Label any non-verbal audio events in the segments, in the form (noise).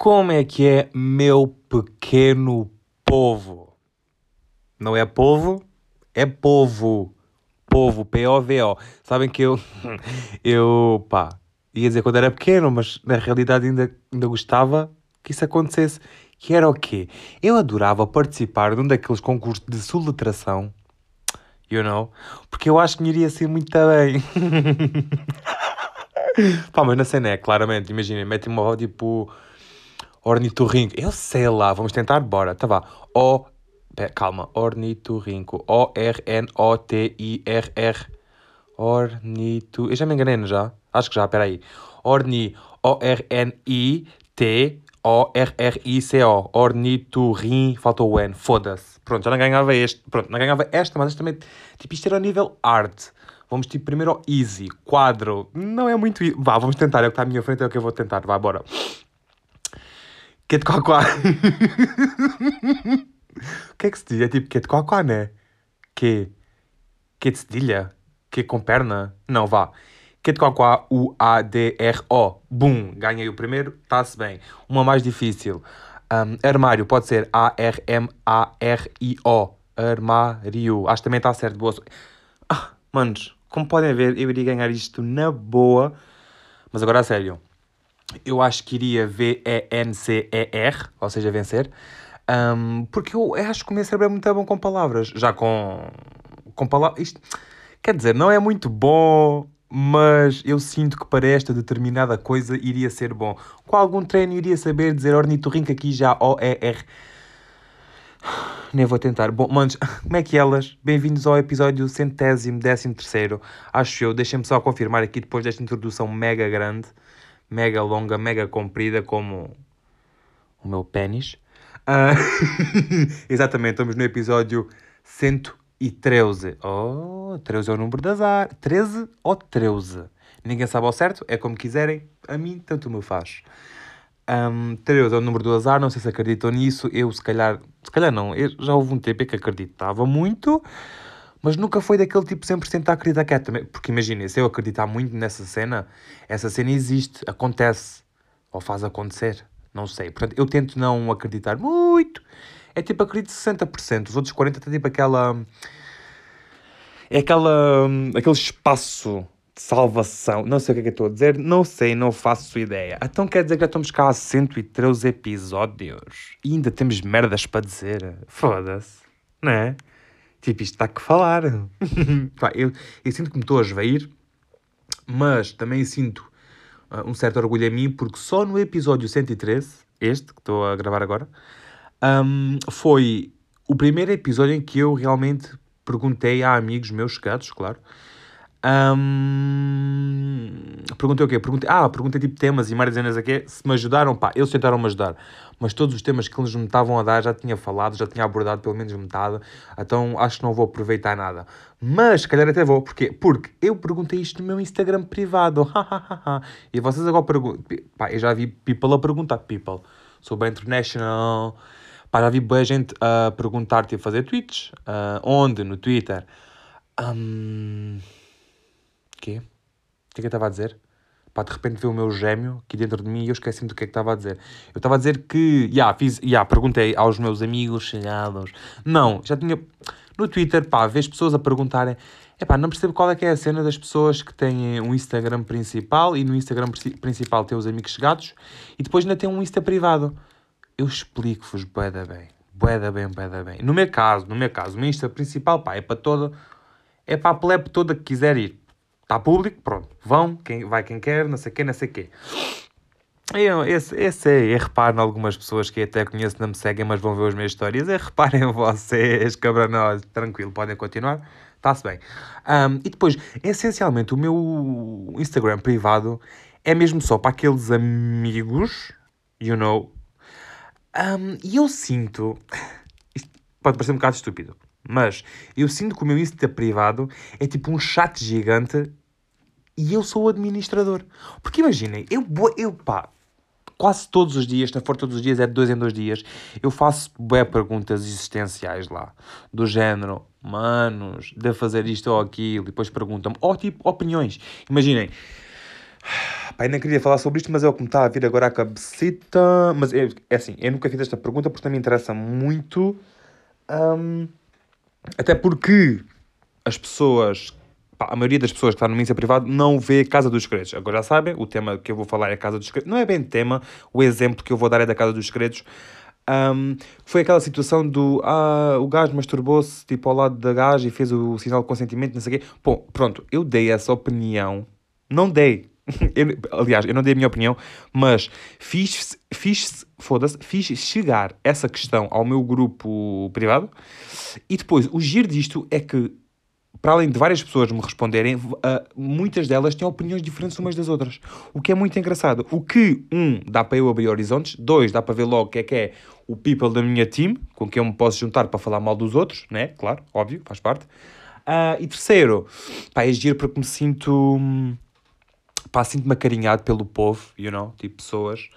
Como é que é, meu pequeno povo? Não é povo, é povo. Povo, P-O-V-O. Sabem que eu, (laughs) eu, pá, ia dizer quando era pequeno, mas na realidade ainda, ainda gostava que isso acontecesse. Que era o quê? Eu adorava participar de um daqueles concursos de soletração, you know, porque eu acho que me iria ser muito bem. (laughs) Pá, mas na cena é, claramente, imaginem, metem uma tipo ornitorrinco. Eu sei lá, vamos tentar, bora, tá vá. O, calma, ornitorrinco. O-R-N-O-T-I-R-R. Ornito... Eu já me enganei, já? Acho que já, peraí. Orni, O-R-N-I-T-O-R-R-I-C-O. Ornitorrin, faltou o N, foda-se. Pronto, já não ganhava este. Pronto, não ganhava esta, mas esta também... Tipo, isto era o nível arte. Vamos tipo primeiro ao easy, quadro. Não é muito. Vá, vamos tentar. É o que está à minha frente, é o que eu vou tentar. Vá, bora. Que de cocoá. o que é que se diz? É tipo de cocoá, né? Que. Que de cedilha? Que com perna? Não, vá. Que de cocoá, U-A-D-R-O. Bum, ganhei o primeiro, está-se bem. Uma mais difícil. Um, armário, pode ser A-R-M-A-R-I-O. Armário. Acho que também está certo. Boa. Ah, manos, como podem ver, eu iria ganhar isto na boa. Mas agora a sério. Eu acho que iria V-E-N-C-E-R, ou seja, vencer. Um, porque eu acho que o meu cérebro é muito bom com palavras. Já com, com palavras. Isto, quer dizer, não é muito bom, mas eu sinto que para esta determinada coisa iria ser bom. Com algum treino iria saber dizer ornitorrinco aqui já O-E-R. (sighs) Nem vou tentar. Bom, manos, (laughs) como é que elas? Bem-vindos ao episódio centésimo, décimo terceiro. Acho eu. Deixem-me só confirmar aqui, depois desta introdução mega grande, mega longa, mega comprida, como o meu pênis. Uh... (laughs) Exatamente, estamos no episódio 113. Oh, 13 é o número das ar. 13 ou 13? Ninguém sabe ao certo, é como quiserem. A mim, tanto me faz. Um, 13 é o número do azar, não sei se acreditam nisso. Eu, se calhar, se calhar não, eu, já houve um tempo que acreditava muito, mas nunca foi daquele tipo 100% a acreditar que é também. Porque imagina, se eu acreditar muito nessa cena, essa cena existe, acontece, ou faz acontecer, não sei. Portanto, eu tento não acreditar muito. É tipo, acredito 60%, os outros 40% é tipo aquela. É aquela. aquele espaço salvação. Não sei o que é que estou a dizer, não sei, não faço ideia. Então quer dizer que já estamos cá há 113 episódios e ainda temos merdas para dizer. Foda-se, não é? Tipo, isto está que falar. (laughs) eu, eu sinto que me estou a esvair, mas também sinto uh, um certo orgulho em mim, porque só no episódio 113, este que estou a gravar agora, um, foi o primeiro episódio em que eu realmente perguntei a amigos meus chegados, claro, um, perguntei o quê? Perguntei, ah, perguntei tipo temas e mais cenas aqui, se me ajudaram, pá, eles tentaram me ajudar, mas todos os temas que eles me estavam a dar já tinha falado, já tinha abordado pelo menos metade, então acho que não vou aproveitar nada. Mas, se calhar até vou, porquê? Porque eu perguntei isto no meu Instagram privado, (laughs) e vocês agora perguntam, pá, eu já vi people a perguntar, people, sobre a International, pá, já vi boa gente a perguntar-te a fazer tweets, uh, onde? No Twitter. Um, Quê? O que é que eu estava a dizer? Pá, de repente veio o meu gêmeo aqui dentro de mim e eu esqueci-me do que é que estava a dizer. Eu estava a dizer que, já, yeah, fiz, yeah, perguntei aos meus amigos chegados. Não, já tinha, no Twitter, pá, vejo pessoas a perguntarem, é pá, não percebo qual é que é a cena das pessoas que têm um Instagram principal e no Instagram principal têm os amigos chegados e depois ainda tem um Insta privado. Eu explico-vos bué da bem, bué da bem, bué da bem. No meu caso, no meu caso, o meu Insta principal, pá, é para toda, é para a plebe toda que quiser ir. Está público, pronto. Vão, quem, vai quem quer, não sei quê, não sei quê. Eu, esse, esse é, é reparem algumas pessoas que até conheço não me seguem, mas vão ver as minhas histórias. É reparem (laughs) vocês, cabranos, tranquilo, podem continuar, está-se bem. Um, e depois, essencialmente, o meu Instagram privado é mesmo só para aqueles amigos, you know. Um, e eu sinto, (laughs) isto pode parecer um bocado estúpido, mas eu sinto que o meu Insta privado é tipo um chat gigante e eu sou o administrador. Porque imaginem, eu, eu pá, quase todos os dias, não for todos os dias, é de dois em dois dias, eu faço bué perguntas existenciais lá, do género, manos, de fazer isto ou aquilo, e depois perguntam-me, ou tipo, opiniões. Imaginem, (sighs) Pá, ainda queria falar sobre isto, mas é o que me está a vir agora à cabecita. Mas é, é assim, eu nunca fiz esta pergunta porque também me interessa muito. Um, até porque as pessoas, a maioria das pessoas que está no mídia privado não vê Casa dos Segredos. Agora já sabem, o tema que eu vou falar é Casa dos Segredos. Não é bem tema, o exemplo que eu vou dar é da Casa dos Segredos. Um, foi aquela situação do ah, o gajo masturbou-se tipo ao lado da gaja e fez o sinal de consentimento, não sei o quê. Bom, pronto, eu dei essa opinião. Não dei. (laughs) Eu, aliás, eu não dei a minha opinião, mas fiz, fiz, foda-se, fiz chegar essa questão ao meu grupo privado e depois o giro disto é que para além de várias pessoas me responderem, uh, muitas delas têm opiniões diferentes umas das outras. O que é muito engraçado. O que, um, dá para eu abrir horizontes, dois, dá para ver logo o que é que é o people da minha team, com quem eu me posso juntar para falar mal dos outros, né? Claro, óbvio, faz parte. Uh, e terceiro, pá, é giro porque me sinto. Pá, sinto-me acarinhado pelo povo, you know, tipo pessoas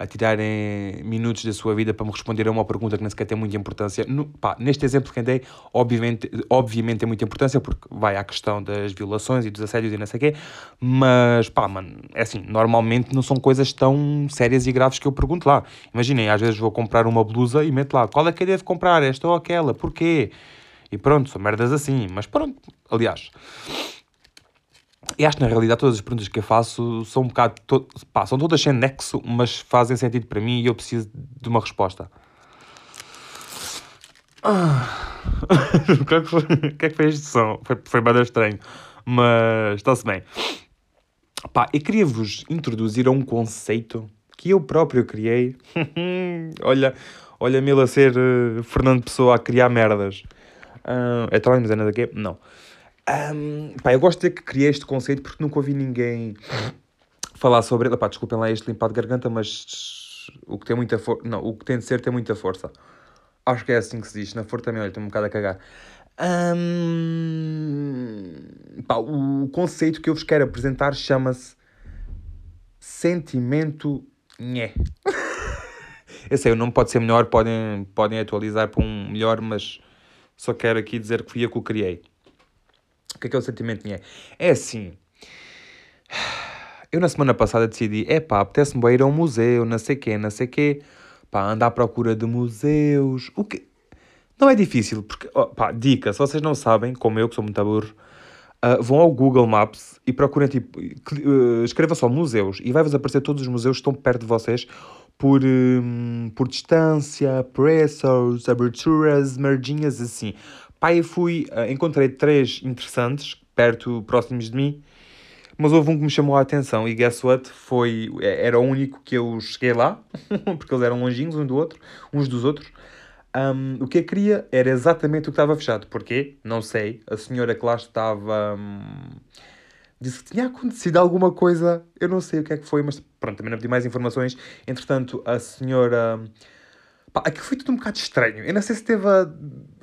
a tirarem minutos da sua vida para me responder a uma pergunta que nem sequer tem muita importância. No, pá, neste exemplo que andei, obviamente, obviamente tem muita importância, porque vai à questão das violações e dos assédios e não sei o quê, mas, pá, mano, é assim, normalmente não são coisas tão sérias e graves que eu pergunto lá. Imaginem, às vezes vou comprar uma blusa e meto lá, qual é que eu devo comprar, esta ou aquela, porquê? E pronto, são merdas assim, mas pronto, aliás... E acho que na realidade todas as perguntas que eu faço são um bocado. To pá, são todas sem nexo, mas fazem sentido para mim e eu preciso de uma resposta. Ah. (laughs) o, que é que foi, o que é que foi este som? Foi, foi bem estranho, mas está-se bem. Pá, eu queria vos introduzir a um conceito que eu próprio criei. (laughs) olha, olha-me a ser uh, Fernando Pessoa a criar merdas. Uh, é também, mas é nada aqui? Não. Um, pá, eu gosto de que criei este conceito porque nunca ouvi ninguém falar sobre ele. Pá, desculpem lá este limpado de garganta, mas o que tem muita força. Não, o que tem de ser tem muita força. Acho que é assim que se diz. Na força também, olha, estou um bocado a cagar. Um, pá, o conceito que eu vos quero apresentar chama-se sentimento nhé. (laughs) eu sei, o nome pode ser melhor, podem, podem atualizar para um melhor, mas só quero aqui dizer que fui eu que o criei. O que é que é o sentimento de É assim. Eu na semana passada decidi, é pá, apetece-me ir a um museu, não sei quê, não sei quê. Pá, andar à procura de museus. O que... Não é difícil, porque, oh, pá, dica, se vocês não sabem, como eu, que sou muito aburro, uh, vão ao Google Maps e procurem, tipo, uh, escreva só museus e vai-vos aparecer todos os museus que estão perto de vocês por, um, por distância, preços, aberturas, merdinhas assim. Pá, eu fui, uh, encontrei três interessantes, perto, próximos de mim, mas houve um que me chamou a atenção e guess what? Foi, é, era o único que eu cheguei lá, (laughs) porque eles eram longinhos um do outro, uns dos outros. Um, o que eu queria era exatamente o que estava fechado. Porquê? Não sei. A senhora que lá estava um, disse que tinha acontecido alguma coisa. Eu não sei o que é que foi, mas pronto, também não pedi mais informações. Entretanto, a senhora Pá, aquilo foi tudo um bocado estranho. Eu não sei se esteve a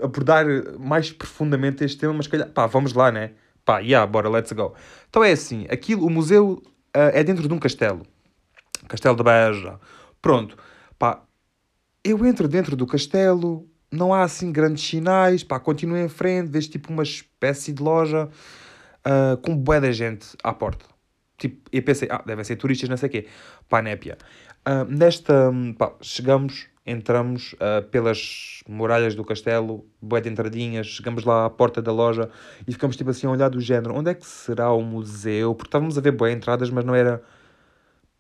abordar mais profundamente este tema, mas calhar, pá, vamos lá, né? Pá, yeah, bora, let's go. Então é assim, aquilo, o museu uh, é dentro de um castelo. Castelo de Beja. Pronto, pá, eu entro dentro do castelo, não há assim grandes sinais, pá, continuo em frente, vejo tipo uma espécie de loja uh, com bué da gente à porta. Tipo, eu pensei, ah, devem ser turistas, não sei o quê. Pá, népia. Uh, nesta, pá, chegamos entramos uh, pelas muralhas do castelo, bué de entradinhas, chegamos lá à porta da loja e ficamos tipo assim a olhar do género, onde é que será o museu? Porque estávamos a ver bué entradas, mas não era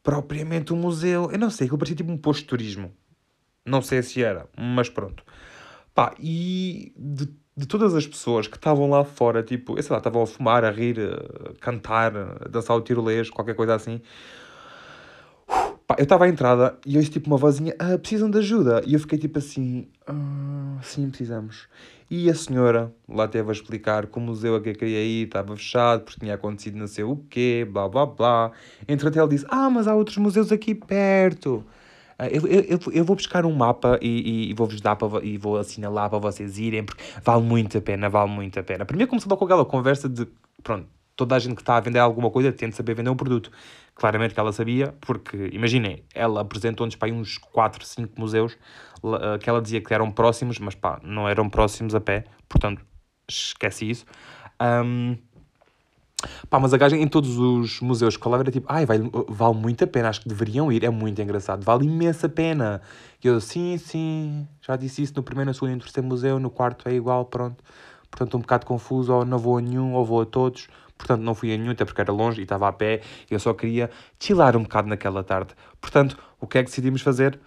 propriamente um museu. Eu não sei, aquilo parecia tipo um posto de turismo. Não sei se era, mas pronto. Pá, e de, de todas as pessoas que estavam lá fora, tipo, eu sei lá, estavam a fumar, a rir, a cantar, a dançar o tirolês, qualquer coisa assim, Pá, eu estava à entrada e ouço tipo uma vozinha, ah, precisam de ajuda. E eu fiquei tipo assim, ah, sim, precisamos. E a senhora lá teve a explicar que o museu a que eu queria ir estava fechado porque tinha acontecido não sei o quê, blá blá blá. Entretanto ela disse, ah, mas há outros museus aqui perto. Uh, eu, eu, eu, vou buscar um mapa e, e, vou-vos dar para, e vou assinalar para vocês irem, porque vale muito a pena, vale muito a pena. Primeiro começou com aquela conversa de, pronto, toda a gente que está a vender alguma coisa tem de saber vender um produto. Claramente que ela sabia, porque, imaginem, ela apresentou-nos para uns 4, 5 museus eh, que ela dizia que eram próximos, mas pá, não eram próximos a pé, portanto, esquece isso. Um, Pá, mas a gaja em todos os museus que falava era tipo, ai, vale, vale muito a pena, acho que deveriam ir, é muito engraçado, vale imensa pena. E eu, sim, sim, já disse isso no primeiro, no segundo e no terceiro museu, no quarto é igual, pronto. Portanto, um bocado confuso, ou não vou a nenhum, ou vou a todos. Portanto, não fui a nenhum, até porque era longe e estava a pé, eu só queria chilar um bocado naquela tarde. Portanto, o que é que decidimos fazer?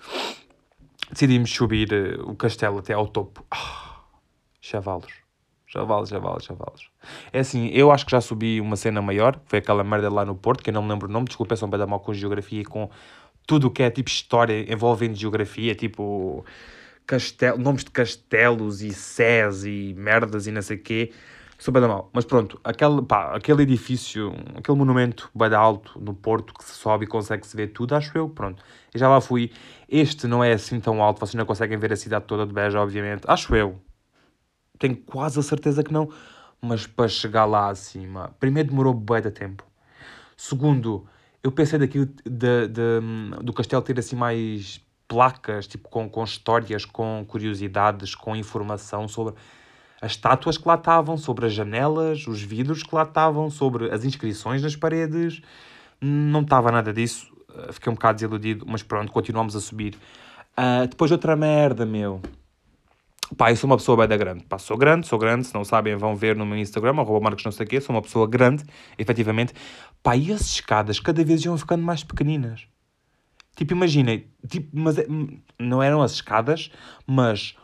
Decidimos subir uh, o castelo até ao topo. Ah, chavalos. Chavalos, chavalos, chavalos. É assim, eu acho que já subi uma cena maior, foi aquela merda lá no Porto, que eu não me lembro o nome, desculpa, sou um bem mal com geografia e com tudo o que é tipo história envolvendo geografia, tipo castel, nomes de castelos e sés e merdas e não sei o quê. Sou bem mal. Mas pronto, aquele, pá, aquele edifício, aquele monumento bem alto no Porto que se sobe e consegue-se ver tudo, acho eu, pronto. Eu já lá fui. Este não é assim tão alto, vocês não conseguem ver a cidade toda de Beja, obviamente. Acho eu. Tenho quase a certeza que não. Mas para chegar lá acima, primeiro demorou bem de tempo. Segundo, eu pensei daquilo de, de, do castelo ter assim mais placas, tipo com, com histórias, com curiosidades, com informação sobre as estátuas que lá estavam, sobre as janelas, os vidros que lá estavam, sobre as inscrições nas paredes. Não estava nada disso. Uh, fiquei um bocado desiludido, mas pronto, continuamos a subir. Uh, depois outra merda, meu. Pá, eu sou uma pessoa bem da grande. Pá, sou grande, sou grande. Se não sabem, vão ver no meu Instagram, arroba marcos não sei o quê. Sou uma pessoa grande, efetivamente. Pá, e as escadas cada vez iam ficando mais pequeninas. Tipo, imaginem, tipo, mas é, não eram as escadas, mas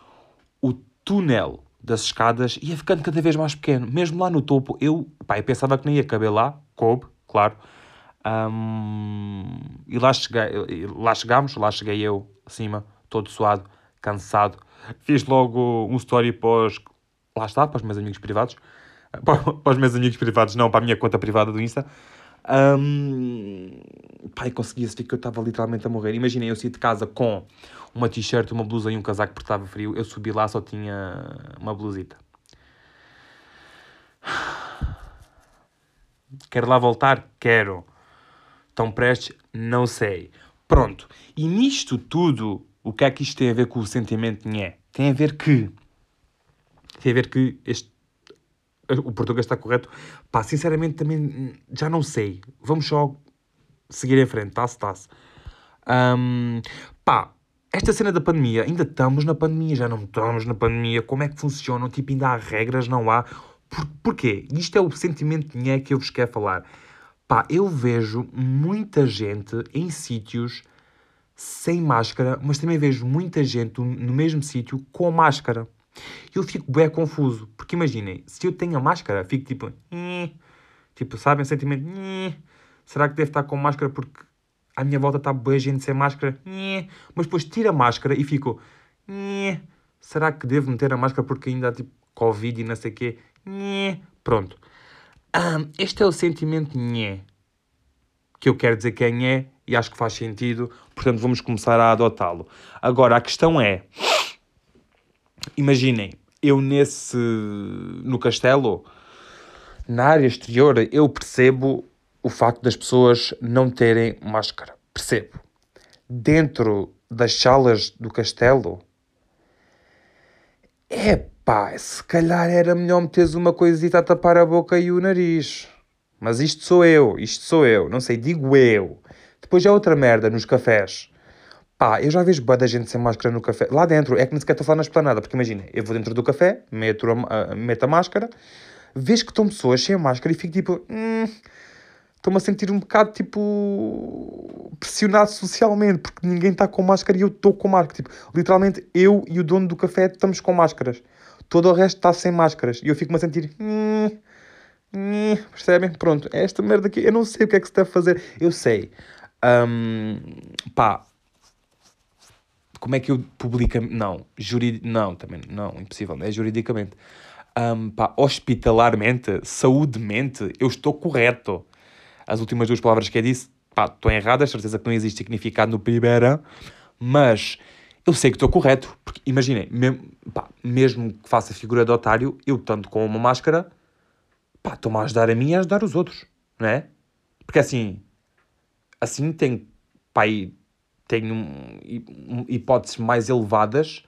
o túnel das escadas ia ficando cada vez mais pequeno. Mesmo lá no topo, eu, pá, eu pensava que nem ia caber lá, coube, claro. Um, e lá, cheguei, lá chegámos, lá cheguei eu, acima, todo suado, cansado. Fiz logo um story pós, lá está, para os meus amigos privados. (laughs) Para os meus amigos privados, não, para a minha conta privada do Insta. Um, pai, conseguia ver que eu estava literalmente a morrer. Imaginem, eu saí de casa com uma t-shirt, uma blusa e um casaco porque estava frio. Eu subi lá, só tinha uma blusita. Quero lá voltar? Quero. Estão prestes? Não sei. Pronto. E nisto tudo, o que é que isto tem a ver com o sentimento de Tem a ver que... Tem a ver que este o português está correto. Pá, sinceramente também já não sei. Vamos só seguir em frente, tá-se, tá-se. Um, pá, esta cena da pandemia, ainda estamos na pandemia, já não estamos na pandemia. Como é que funciona? Tipo, ainda há regras, não há. Por, porquê? Isto é o sentimento de que eu vos quero falar. Pá, eu vejo muita gente em sítios sem máscara, mas também vejo muita gente no mesmo sítio com máscara. Eu fico bem confuso, porque imaginem, se eu tenho a máscara, fico tipo, tipo, sabem, sentimento, será que deve estar com máscara porque à minha volta está boa gente sem máscara, mas depois tiro a máscara e fico, será que devo meter a máscara porque ainda há tipo Covid e não sei o quê, pronto. Um, este é o sentimento nhé, que eu quero dizer que é nhé e acho que faz sentido, portanto vamos começar a adotá-lo. Agora, a questão é imaginem, eu nesse. no castelo, na área exterior, eu percebo o facto das pessoas não terem máscara. Percebo. Dentro das salas do castelo, é pá, se calhar era melhor meteres uma coisita a tapar a boca e o nariz. Mas isto sou eu, isto sou eu, não sei, digo eu. Depois é outra merda nos cafés. Pá, eu já vejo boa da gente sem máscara no café. Lá dentro, é que nem sequer estou a falar na esplanada, porque imagina, eu vou dentro do café, meto a, meto a máscara, vejo que estão pessoas sem máscara e fico tipo, hum, estou-me a sentir um bocado tipo pressionado socialmente, porque ninguém está com máscara e eu estou com máscara. Tipo, literalmente eu e o dono do café estamos com máscaras. Todo o resto está sem máscaras. E eu fico-me a sentir, hum, hum, percebem? Pronto, é esta merda aqui. Eu não sei o que é que se deve fazer. Eu sei. Um, pá, como é que eu publico? Não, jurid... não, também não, impossível, é juridicamente. Um, pá, hospitalarmente, saudemente, eu estou correto. As últimas duas palavras que eu disse, pá, estou errada, certeza que não existe significado no primeiro, mas eu sei que estou correto, porque imaginem, mesmo, pá, mesmo que faça figura de otário, eu tanto com uma máscara, pá, estou-me a ajudar a mim e a ajudar os outros, não é? Porque assim, assim tem, pá, tenho hipóteses mais elevadas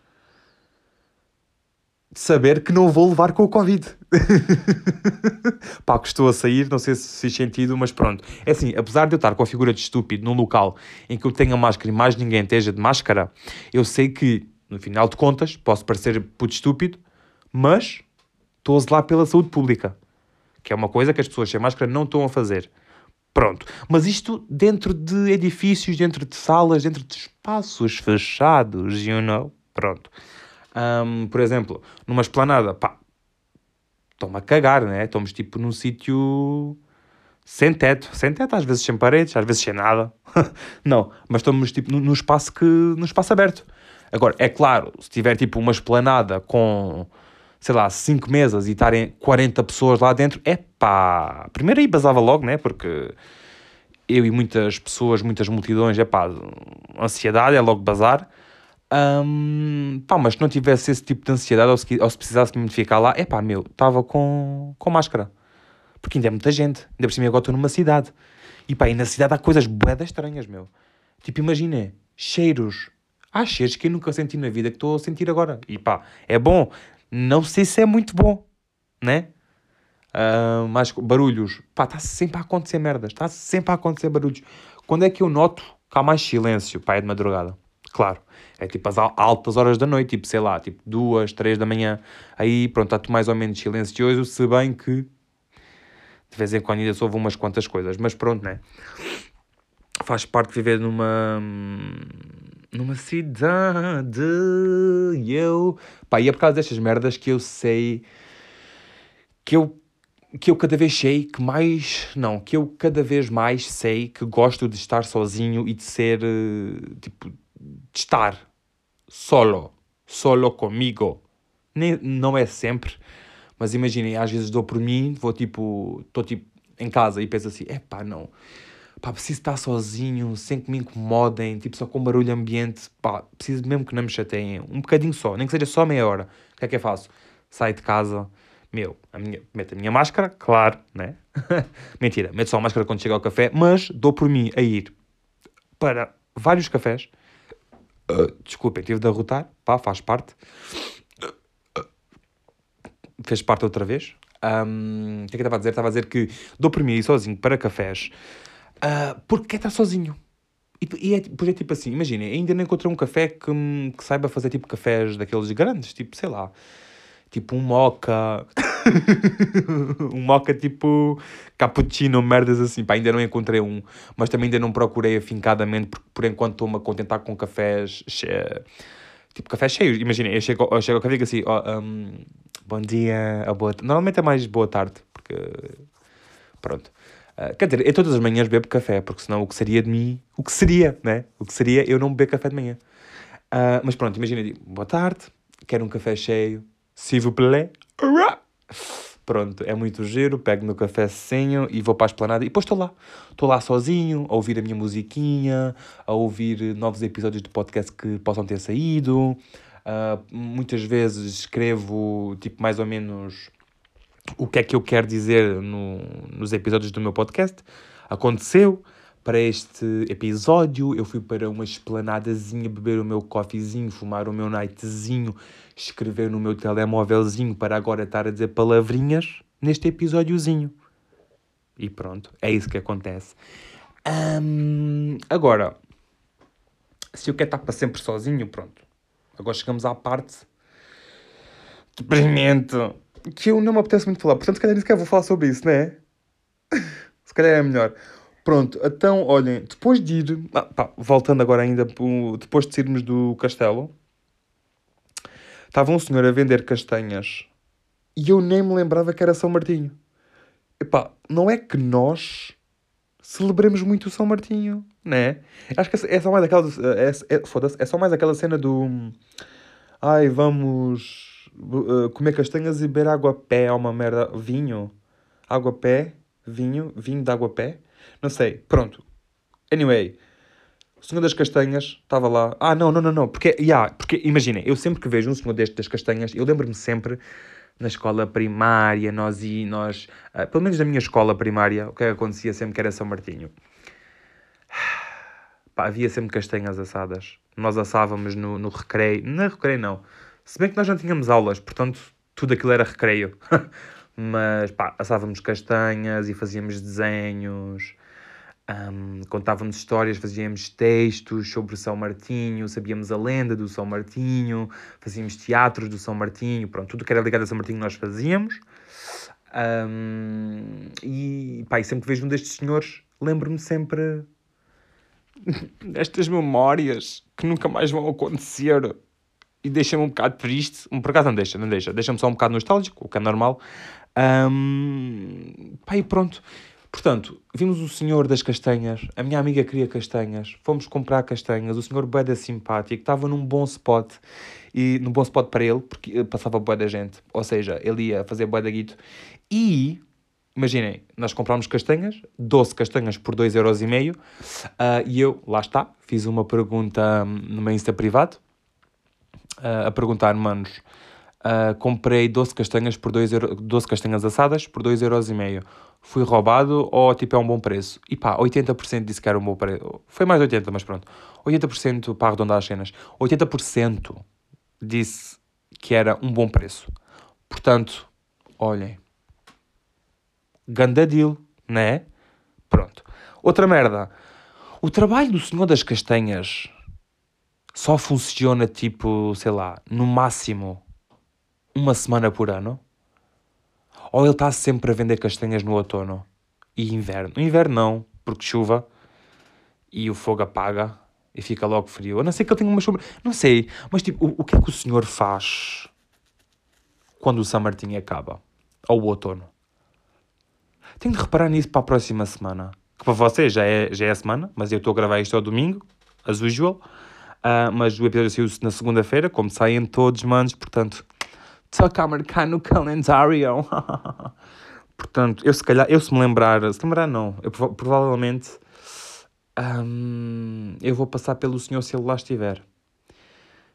saber que não vou levar com o Covid. (laughs) Pá, que estou a sair, não sei se fiz sentido, mas pronto. É assim, apesar de eu estar com a figura de estúpido num local em que eu tenho a máscara e mais ninguém esteja de máscara, eu sei que, no final de contas, posso parecer puto estúpido, mas estou a zelar pela saúde pública. Que é uma coisa que as pessoas sem máscara não estão a fazer. Pronto. Mas isto dentro de edifícios, dentro de salas, dentro de espaços fechados, you know? Pronto. Um, por exemplo, numa esplanada, pá, estão-me a cagar, né? Estamos tipo num sítio sem teto, sem teto, às vezes sem paredes, às vezes sem nada. (laughs) não, mas estamos tipo num espaço que num espaço aberto. Agora, é claro, se tiver tipo uma esplanada com, sei lá, 5 mesas e estarem 40 pessoas lá dentro, é pá, primeiro aí basava logo, né? Porque eu e muitas pessoas, muitas multidões, é pá, ansiedade é logo bazar. Um, pá, mas se não tivesse esse tipo de ansiedade ou se, ou se precisasse de me ficar lá, é pá, meu, estava com, com máscara. Porque ainda é muita gente. Ainda por cima agora estou numa cidade. E pá, e na cidade há coisas boedas estranhas, meu. Tipo, imagina, cheiros. Há cheiros que eu nunca senti na vida que estou a sentir agora. E pá, é bom. Não sei se é muito bom, né? Uh, mais barulhos. Pá, está sempre a acontecer merdas. Está sempre a acontecer barulhos. Quando é que eu noto que há mais silêncio? Pá, é de madrugada. Claro. É tipo as altas horas da noite, tipo, sei lá, tipo duas, três da manhã. Aí, pronto, está mais ou menos silencioso, se bem que de vez em quando ainda se ouve umas quantas coisas. Mas pronto, né? Faz parte de viver numa numa cidade e eu... Pá, e é por causa destas merdas que eu sei que eu que eu cada vez sei que mais. Não, que eu cada vez mais sei que gosto de estar sozinho e de ser. Eh, tipo, de estar solo, solo comigo. Nem, não é sempre, mas imaginem, às vezes dou por mim, vou tipo, estou tipo em casa e penso assim, é pá, não, pá, preciso estar sozinho, sem que me incomodem, tipo só com barulho ambiente, pá, preciso mesmo que não me chateiem, um bocadinho só, nem que seja só meia hora. O que é que eu faço? Saio de casa, meu, a minha, meto a minha máscara, claro, né? (laughs) Mentira, meto só a máscara quando chego ao café, mas dou por mim a ir para vários cafés, Uh, desculpem, tive de arrotar, pá, faz parte. Fez parte outra vez. Um, o que é que eu estava a dizer? Estava a dizer que dou por mim ir sozinho para cafés uh, porque quer estar sozinho. E, e é, pois é tipo assim, imaginem, ainda não encontrei um café que, que saiba fazer tipo cafés daqueles grandes, tipo, sei lá, tipo um moca. (laughs) um moca tipo cappuccino, merdas assim. Pá, ainda não encontrei um, mas também ainda não procurei afincadamente, porque por enquanto estou-me a contentar com cafés. Tipo, cafés cheios. Imagina, eu chego, eu chego ao café e digo assim: oh, um, bom dia, boa Normalmente é mais boa tarde, porque. Pronto. Uh, quer dizer, eu todas as manhãs bebo café, porque senão o que seria de mim, o que seria, né? O que seria eu não beber café de manhã. Uh, mas pronto, imagina, digo, boa tarde, quero um café cheio, s'il vous plaît. Pronto, é muito giro, pego no cafezinho e vou para a esplanada e depois estou lá. Estou lá sozinho, a ouvir a minha musiquinha, a ouvir novos episódios de podcast que possam ter saído. Uh, muitas vezes escrevo, tipo, mais ou menos o que é que eu quero dizer no, nos episódios do meu podcast. Aconteceu para este episódio. Eu fui para uma esplanadazinha beber o meu coffeezinho, fumar o meu nightzinho, escrever no meu telemóvelzinho para agora estar a dizer palavrinhas neste episódiozinho. E pronto, é isso que acontece. Agora, se eu quero estar para sempre sozinho, pronto. Agora chegamos à parte deprimente que eu não me apetece muito falar. Portanto, se calhar nem sequer vou falar sobre isso, não é? (laughs) se calhar é melhor. Pronto, então, olhem, depois de ir, ah, pá, voltando agora ainda, depois de sairmos do castelo, estava um senhor a vender castanhas e eu nem me lembrava que era São Martinho. Epá, não é que nós celebremos muito o São Martinho, né? Acho que é só mais aquela, é, é, foda é só mais aquela cena do, ai, vamos uh, comer castanhas e beber água a pé, é uma merda, vinho, água a pé, vinho, vinho de água a pé, não sei, pronto. Anyway, o Senhor das Castanhas estava lá. Ah, não, não, não, não. Porque, yeah, porque imaginem, eu sempre que vejo um Senhor deste das Castanhas, eu lembro-me sempre na escola primária, nós e nós, uh, pelo menos na minha escola primária, o que, é acontecia sempre que era São Martinho? (sighs) Pá, havia sempre castanhas assadas. Nós assávamos no, no recreio, não recreio não, Se bem que nós não tínhamos aulas, portanto, tudo aquilo era recreio. (laughs) Mas, pá, assávamos castanhas e fazíamos desenhos, um, contávamos histórias, fazíamos textos sobre São Martinho, sabíamos a lenda do São Martinho, fazíamos teatros do São Martinho, pronto, tudo que era ligado a São Martinho nós fazíamos. Um, e, pá, e sempre que vejo um destes senhores, lembro-me sempre (laughs) destas memórias que nunca mais vão acontecer e deixa-me um bocado triste. Por acaso não deixa, não deixa. Deixa-me só um bocado nostálgico, o que é normal. Um, pá, e pronto. Portanto, vimos o senhor das castanhas, a minha amiga queria castanhas, fomos comprar castanhas, o senhor beda simpático, estava num bom spot, e num bom spot para ele, porque passava boa da gente, ou seja, ele ia fazer boa da guito, e, imaginem, nós comprámos castanhas, 12 castanhas por 2,5€, uh, e eu, lá está, fiz uma pergunta no meu Insta privado, uh, a perguntar, manos, Uh, comprei 12 castanhas por 2 euro, 12 castanhas assadas por 2,5€. Fui roubado ou tipo é um bom preço? E pá, 80% disse que era um bom preço. Foi mais 80%, mas pronto. 80% para arredondar as cenas. 80% disse que era um bom preço. Portanto, olhem. Ganda deal, né? Pronto. Outra merda. O trabalho do senhor das castanhas só funciona tipo, sei lá, no máximo uma semana por ano? Ou ele está sempre a vender castanhas no outono e inverno? No inverno não, porque chuva e o fogo apaga e fica logo frio. A não ser que ele tenha uma sombra. Não sei, mas tipo, o, o que é que o senhor faz quando o São Martin acaba? Ou o outono? Tenho de reparar nisso para a próxima semana. Que para vocês já é, já é a semana, mas eu estou a gravar isto ao domingo, as usual. Uh, mas o episódio saiu-se na segunda-feira, como saem todos, manos, portanto toca a marcar no calendário. (laughs) Portanto, eu se calhar, eu se me lembrar, se lembrar não, eu provavelmente hum, eu vou passar pelo senhor se ele lá estiver.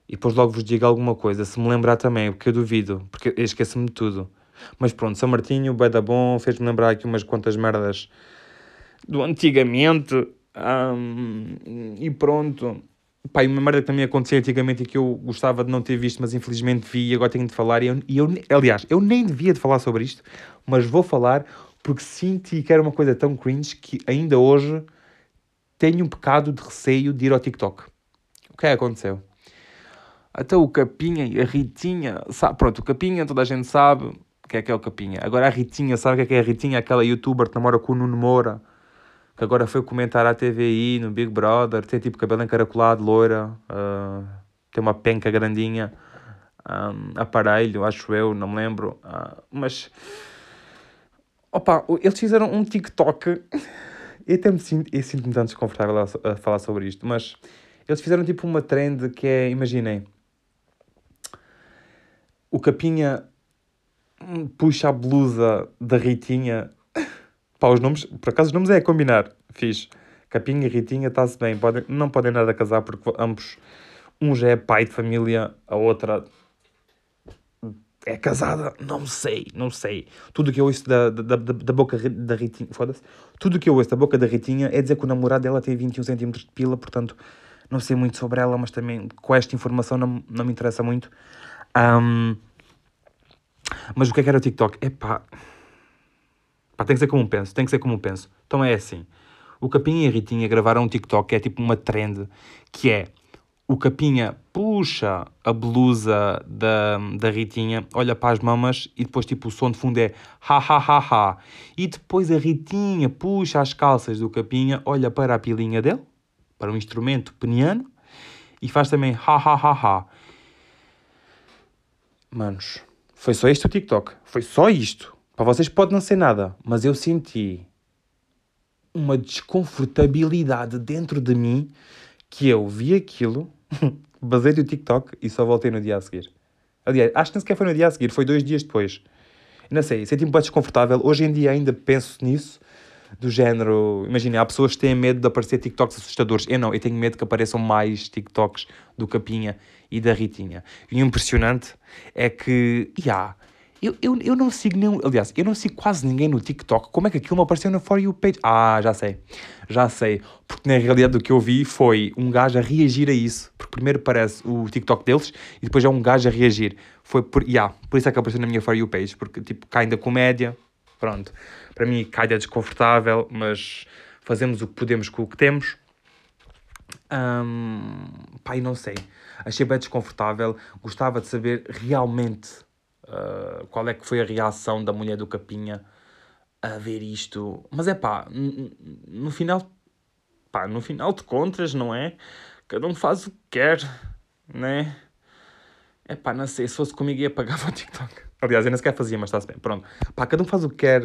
E depois logo vos digo alguma coisa, se me lembrar também, porque eu duvido, porque eu esqueço-me de tudo. Mas pronto, São Martinho, bem da bom, fez-me lembrar aqui umas quantas merdas do antigamente. Hum, e pronto. Pá, uma merda que também acontecia antigamente e que eu gostava de não ter visto, mas infelizmente vi e agora tenho de falar. E eu, e eu, aliás, eu nem devia de falar sobre isto, mas vou falar porque senti que era uma coisa tão cringe que ainda hoje tenho um pecado de receio de ir ao TikTok. O que é que aconteceu? Até o Capinha e a Ritinha, sabe, pronto, o Capinha toda a gente sabe o que é que é o Capinha. Agora a Ritinha, sabe o que é que é a Ritinha? Aquela youtuber que namora com o Nuno Moura que agora foi comentar à TVI, no Big Brother, tem tipo cabelo encaracolado, loira, uh, tem uma penca grandinha, um, aparelho, acho eu, não me lembro, uh, mas... Opa, eles fizeram um TikTok, (laughs) eu até me sinto, eu sinto-me tão desconfortável a, a falar sobre isto, mas eles fizeram tipo uma trend que é, imaginem, o Capinha puxa a blusa da Ritinha Pá, os nomes, por acaso os nomes é combinar. Fiz. Capinha e Ritinha está-se bem. Podem, não podem nada casar porque ambos. Um já é pai de família, a outra é casada, não sei, não sei. Tudo que eu ouço da, da, da, da boca da Ritinha, foda-se, tudo que eu ouço da boca da Ritinha é dizer que o namorado dela tem 21 cm de pila, portanto, não sei muito sobre ela, mas também com esta informação não, não me interessa muito. Um, mas o que é que era o TikTok? Epá, Tem que ser como penso, tem que ser como penso. Então é assim. O Capinha e a Ritinha gravaram um TikTok que é tipo uma trend, que é o Capinha puxa a blusa da, da Ritinha, olha para as mamas e depois tipo o som de fundo é ha ha ha ha. E depois a Ritinha puxa as calças do Capinha, olha para a pilinha dele, para um instrumento peniano e faz também ha ha ha ha. Manos, foi só este o TikTok. Foi só isto. Para vocês pode não ser nada, mas eu senti uma desconfortabilidade dentro de mim que eu vi aquilo, (laughs) basei o TikTok e só voltei no dia a seguir. Aliás, acho que nem sequer foi no dia a seguir, foi dois dias depois. Não sei, senti-me bem desconfortável. Hoje em dia ainda penso nisso, do género. Imagina, há pessoas que têm medo de aparecer TikToks assustadores. Eu não, eu tenho medo que apareçam mais TikToks do Capinha e da Ritinha. E o impressionante é que, já, Eu, eu, eu não sigo nenhum. Aliás, eu não sigo quase ninguém no TikTok. Como é que aquilo me apareceu na For You page? Ah, já sei. Já sei. Porque na realidade o que eu vi foi um gajo a reagir a isso. Porque primeiro aparece o TikTok deles e depois é um gajo a reagir. Foi por. Yeah, por isso é que apareceu na minha For You page. Porque tipo, cai da comédia. Pronto. Para mim, cai é desconfortável, mas fazemos o que podemos com o que temos. Um, pai, não sei. Achei bem desconfortável. Gostava de saber realmente uh, qual é que foi a reação da mulher do Capinha a ver isto. Mas é pá, no final, pá, no final de contas, não é? Cada um faz o que quer, né? É pá, não sei, se fosse comigo ia pagar (laughs) o TikTok. Aliás, eu nem sequer fazia, mas está-se bem. Pronto. Pá, cada um faz o que quer.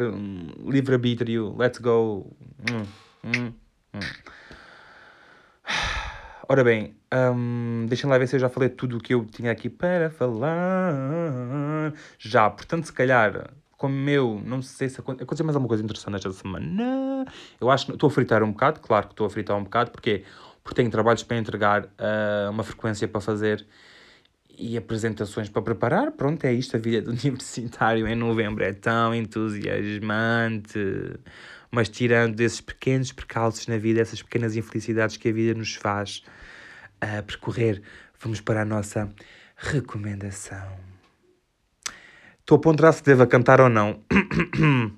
Livre-arbítrio. Let's go. Hum, hum, hum. Ora bem, um, deixem lá ver se eu já falei tudo o que eu tinha aqui para falar. Já, portanto, se calhar, como eu, não sei se aconteceu mais alguma coisa interessante esta semana. Eu acho que estou a fritar um bocado, claro que estou a fritar um bocado, porque porque tenho trabalhos para entregar, uh, uma frequência para fazer e apresentações para preparar. Pronto, é isto, a vida do (laughs) universitário em novembro é tão entusiasmante. Mas tirando esses pequenos percalços na vida, essas pequenas infelicidades que a vida nos faz uh, percorrer, vamos para a nossa recomendação. Estou a ponderar se devo cantar ou não. (coughs)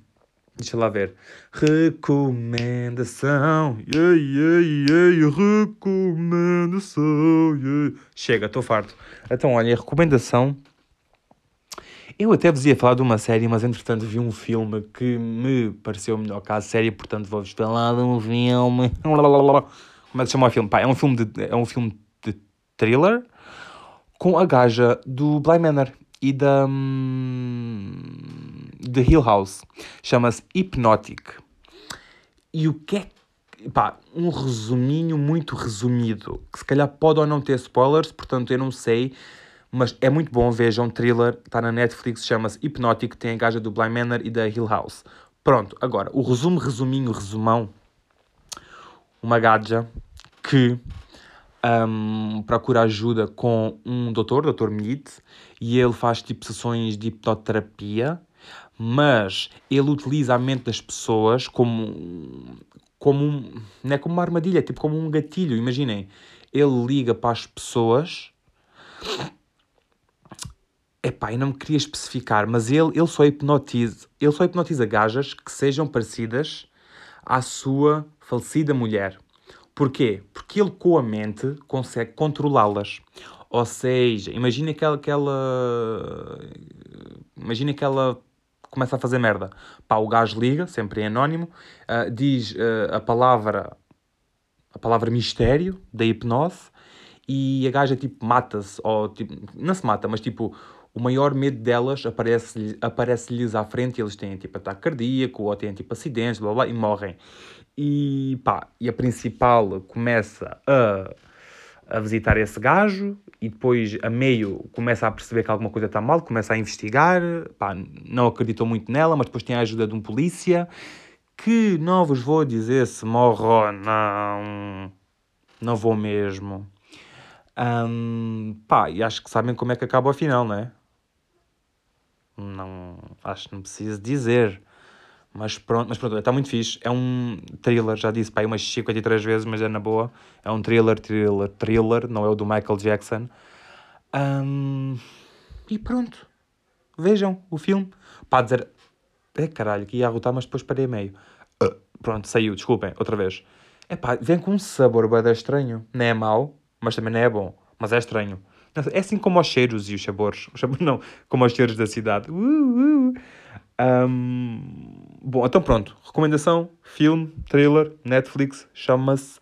Deixa lá ver. Recomendação. Yeah, yeah, yeah, recomendação. Yeah. Chega, estou farto. Então, olha, recomendação. Eu até vos ia falar de uma série, mas entretanto vi um filme que me pareceu melhor que a série, portanto vou-vos falar de um filme. (laughs) Como é que se chama o filme? Pá, é um filme de, é um filme de thriller com a gaja do Bly Manor e da. Hum, The Hill House. Chama-se Hypnotic. E o que é pá, um resuminho muito resumido, que se calhar pode ou não ter spoilers, portanto eu não sei, mas é muito bom, vejam, thriller, está na Netflix, chama-se Hypnotic, tem a gaja do Blind Manor e da Hill House. Pronto, agora, o resumo, resuminho, resumão, uma gaja que um, procura ajuda com um doutor, Dr. Mead, e ele faz tipo sessões de hipnoterapia, mas ele utiliza a mente das pessoas como, como um, não é como uma armadilha, é tipo como um gatilho. Imaginem, ele liga para as pessoas. Epá, eu não me queria especificar, mas ele, ele, só hipnotiza, ele só hipnotiza gajas que sejam parecidas à sua falecida mulher. Porquê? Porque ele com a mente consegue controlá-las. Ou seja, imagina aquela, aquela imagina que ela começa a fazer merda. Pá, o gajo liga, sempre em anónimo, uh, diz uh, a palavra a palavra mistério da hipnose e a gaja tipo mata-se, ou tipo, não se mata, mas tipo, o maior medo delas aparece-lhes aparece à frente e eles têm tipo ataque cardíaco ou têm tipo acidentes, blá blá, e morrem. E pá, e a principal começa a a visitar esse gajo e depois a meio começa a perceber que alguma coisa está mal, começa a investigar, pá, não acreditou muito nela, mas depois tem a ajuda de um polícia que não vos vou dizer se morre ou não, não vou mesmo. Um, pá, e acho que sabem como é que acaba o final, não é? Não, acho que não preciso dizer. Mas pronto, mas pronto, está muito fixe. É um thriller, já disse, pá, umas 53 vezes, mas é na boa. É um thriller, thriller, thriller, não é o do Michael Jackson. Um, e pronto. Vejam o filme. Pá, dizer. É caralho, que ia arrotar, mas depois parei meio. Uh, pronto, saiu, desculpem, outra vez. É pá, vem com um sabor bada estranho. Não é mau, mas também não é bom. Mas é estranho. É assim como os cheiros e os sabores. Os sabores não, como os cheiros da cidade. Uh, uh. Um, bom, então pronto. Recomendação: filme, trailer, Netflix, chama-se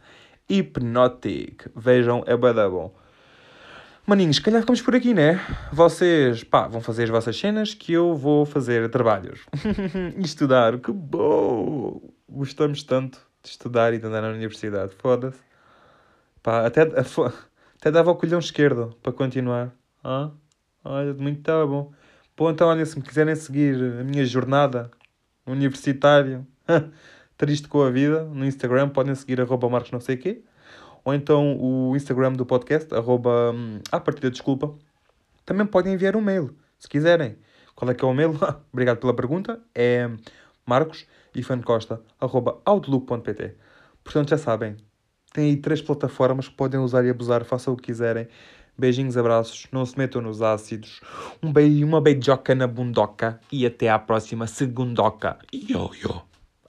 Hypnotic. Vejam, é bem bom. Maninhos, se calhar ficamos por aqui, né? Vocês, pá, vão fazer as vossas cenas que eu vou fazer trabalhos. (laughs) estudar, que bom! Gostamos tanto de estudar e de andar na universidade. Foda-se. Pá, até, (laughs) até dava o colhão esquerdo para continuar. Ah? Olha, muito tá bom. Bom, então, olha, se me quiserem seguir a minha jornada universitária, (laughs) triste com a vida, no Instagram, podem seguir arroba marcos não sei quê. Ou então o Instagram do podcast, arroba, hum, da desculpa. Também podem enviar um mail, se quiserem. Qual é que é o e-mail? (laughs) Obrigado pela pergunta. É marcos.outlook.pt Portanto, já sabem, tem aí três plataformas que podem usar e abusar, façam o que quiserem. Beijinhos, abraços, não se metam nos ácidos. Um beijo, uma beijoca na bundoca e até à próxima segundoca. Yo, yo.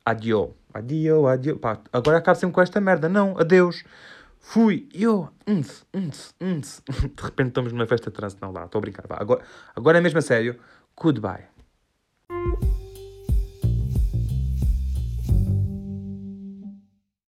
Adio. Adio, adio. Pá, agora acabo sempre com esta merda. Não, adeus. Fui. Yo. Uns, uns, uns. (laughs) De repente estamos numa festa trânsito. Não, lá, estou a brincar. Agora, agora é mesmo a sério. Goodbye.